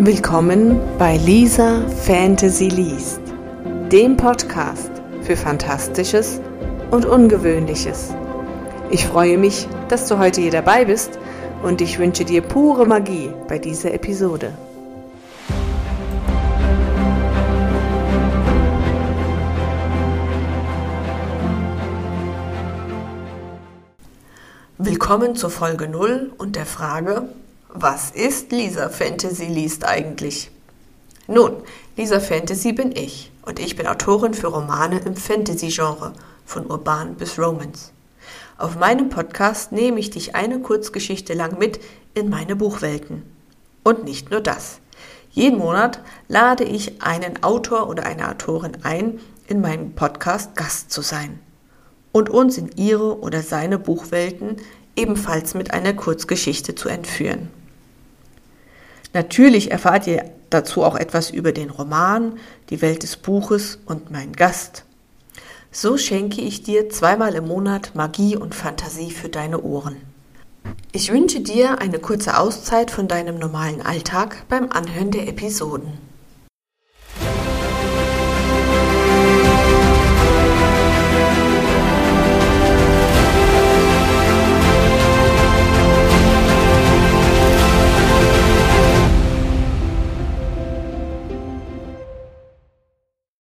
Willkommen bei Lisa Fantasy Liest, dem Podcast für Fantastisches und Ungewöhnliches. Ich freue mich, dass du heute hier dabei bist und ich wünsche dir pure Magie bei dieser Episode. Willkommen zur Folge 0 und der Frage, was ist Lisa Fantasy liest eigentlich? Nun, Lisa Fantasy bin ich und ich bin Autorin für Romane im Fantasy-Genre, von urban bis Romance. Auf meinem Podcast nehme ich dich eine Kurzgeschichte lang mit in meine Buchwelten. Und nicht nur das. Jeden Monat lade ich einen Autor oder eine Autorin ein, in meinem Podcast Gast zu sein und uns in ihre oder seine Buchwelten ebenfalls mit einer Kurzgeschichte zu entführen. Natürlich erfahrt ihr dazu auch etwas über den Roman, die Welt des Buches und meinen Gast. So schenke ich dir zweimal im Monat Magie und Fantasie für deine Ohren. Ich wünsche dir eine kurze Auszeit von deinem normalen Alltag beim Anhören der Episoden.